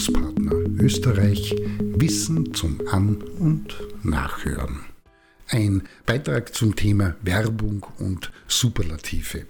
Bildungspartner Österreich Wissen zum An- und Nachhören. Ein Beitrag zum Thema Werbung und Superlative.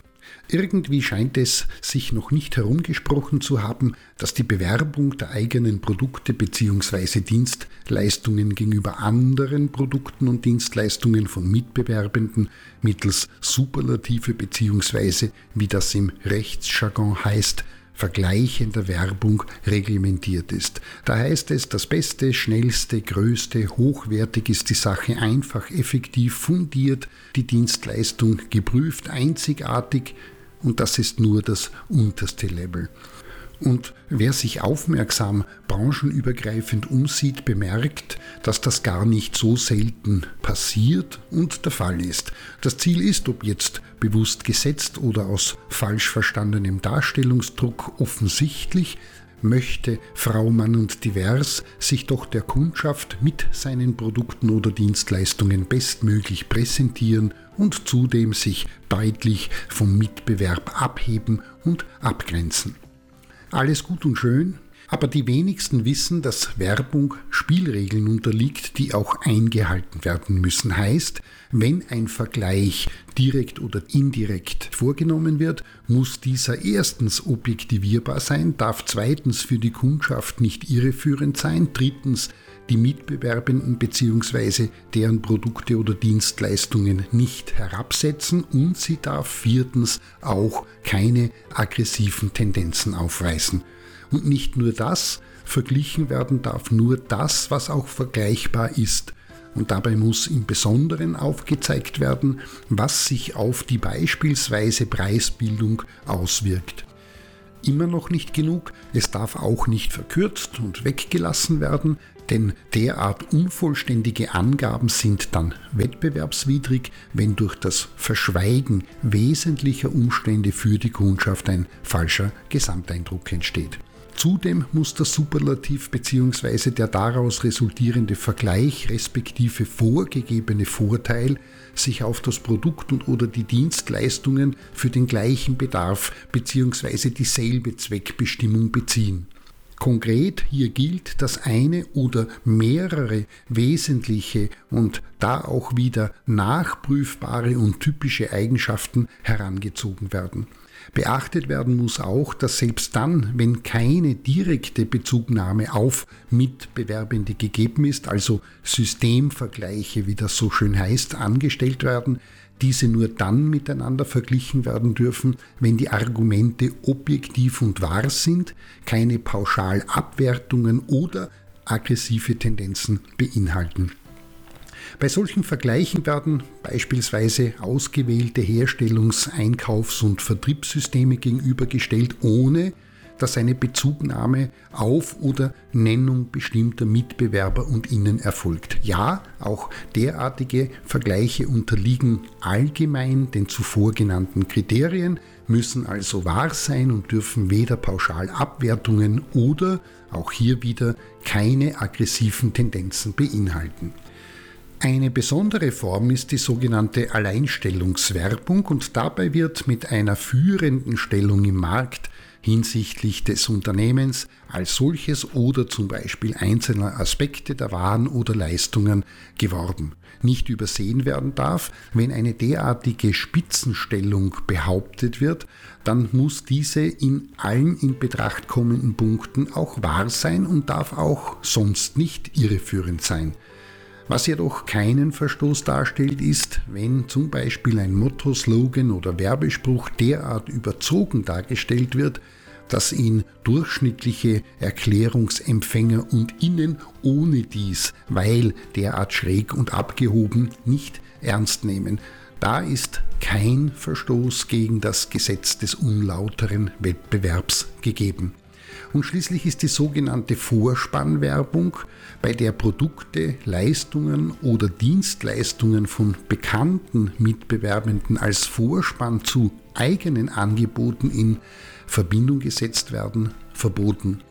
Irgendwie scheint es sich noch nicht herumgesprochen zu haben, dass die Bewerbung der eigenen Produkte bzw. Dienstleistungen gegenüber anderen Produkten und Dienstleistungen von Mitbewerbenden mittels Superlative bzw. wie das im Rechtsjargon heißt, vergleichender Werbung reglementiert ist. Da heißt es, das Beste, Schnellste, Größte, hochwertig ist die Sache einfach, effektiv, fundiert, die Dienstleistung geprüft, einzigartig und das ist nur das unterste Level. Und wer sich aufmerksam branchenübergreifend umsieht, bemerkt, dass das gar nicht so selten passiert und der Fall ist. Das Ziel ist, ob jetzt bewusst gesetzt oder aus falsch verstandenem Darstellungsdruck offensichtlich, möchte Frau Mann und Divers sich doch der Kundschaft mit seinen Produkten oder Dienstleistungen bestmöglich präsentieren und zudem sich deutlich vom Mitbewerb abheben und abgrenzen. Alles gut und schön, aber die wenigsten wissen, dass Werbung Spielregeln unterliegt, die auch eingehalten werden müssen. Heißt, wenn ein Vergleich direkt oder indirekt vorgenommen wird, muss dieser erstens objektivierbar sein, darf zweitens für die Kundschaft nicht irreführend sein, drittens die Mitbewerbenden bzw. deren Produkte oder Dienstleistungen nicht herabsetzen und sie darf viertens auch keine aggressiven Tendenzen aufweisen. Und nicht nur das, verglichen werden darf nur das, was auch vergleichbar ist. Und dabei muss im Besonderen aufgezeigt werden, was sich auf die beispielsweise Preisbildung auswirkt. Immer noch nicht genug, es darf auch nicht verkürzt und weggelassen werden, denn derart unvollständige Angaben sind dann wettbewerbswidrig, wenn durch das Verschweigen wesentlicher Umstände für die Kundschaft ein falscher Gesamteindruck entsteht. Zudem muss der Superlativ bzw. der daraus resultierende Vergleich respektive vorgegebene Vorteil sich auf das Produkt und oder die Dienstleistungen für den gleichen Bedarf bzw. dieselbe Zweckbestimmung beziehen. Konkret hier gilt, dass eine oder mehrere wesentliche und da auch wieder nachprüfbare und typische Eigenschaften herangezogen werden. Beachtet werden muss auch, dass selbst dann, wenn keine direkte Bezugnahme auf Mitbewerbende gegeben ist, also Systemvergleiche, wie das so schön heißt, angestellt werden, diese nur dann miteinander verglichen werden dürfen, wenn die Argumente objektiv und wahr sind, keine Pauschalabwertungen oder aggressive Tendenzen beinhalten. Bei solchen Vergleichen werden beispielsweise ausgewählte Herstellungs-, Einkaufs- und Vertriebssysteme gegenübergestellt, ohne dass eine Bezugnahme auf oder Nennung bestimmter Mitbewerber und Innen erfolgt. Ja, auch derartige Vergleiche unterliegen allgemein den zuvor genannten Kriterien, müssen also wahr sein und dürfen weder Pauschalabwertungen oder auch hier wieder keine aggressiven Tendenzen beinhalten. Eine besondere Form ist die sogenannte Alleinstellungswerbung und dabei wird mit einer führenden Stellung im Markt hinsichtlich des Unternehmens als solches oder zum Beispiel einzelner Aspekte der Waren oder Leistungen geworben. Nicht übersehen werden darf, wenn eine derartige Spitzenstellung behauptet wird, dann muss diese in allen in Betracht kommenden Punkten auch wahr sein und darf auch sonst nicht irreführend sein. Was jedoch keinen Verstoß darstellt, ist, wenn zum Beispiel ein Motto, Slogan oder Werbespruch derart überzogen dargestellt wird, dass ihn durchschnittliche Erklärungsempfänger und Innen ohne dies, weil derart schräg und abgehoben, nicht ernst nehmen. Da ist kein Verstoß gegen das Gesetz des unlauteren Wettbewerbs gegeben. Und schließlich ist die sogenannte Vorspannwerbung, bei der Produkte, Leistungen oder Dienstleistungen von bekannten Mitbewerbenden als Vorspann zu eigenen Angeboten in Verbindung gesetzt werden, verboten.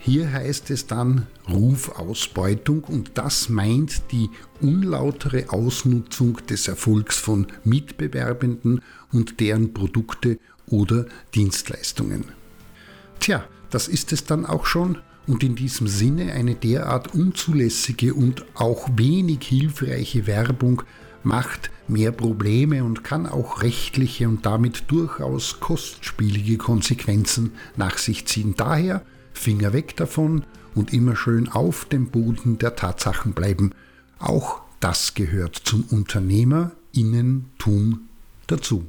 Hier heißt es dann Rufausbeutung und das meint die unlautere Ausnutzung des Erfolgs von Mitbewerbenden und deren Produkte oder Dienstleistungen. Tja, das ist es dann auch schon Und in diesem Sinne eine derart unzulässige und auch wenig hilfreiche Werbung macht mehr Probleme und kann auch rechtliche und damit durchaus kostspielige Konsequenzen nach sich ziehen. Daher Finger weg davon und immer schön auf dem Boden der Tatsachen bleiben. Auch das gehört zum Unternehmerinnentum dazu.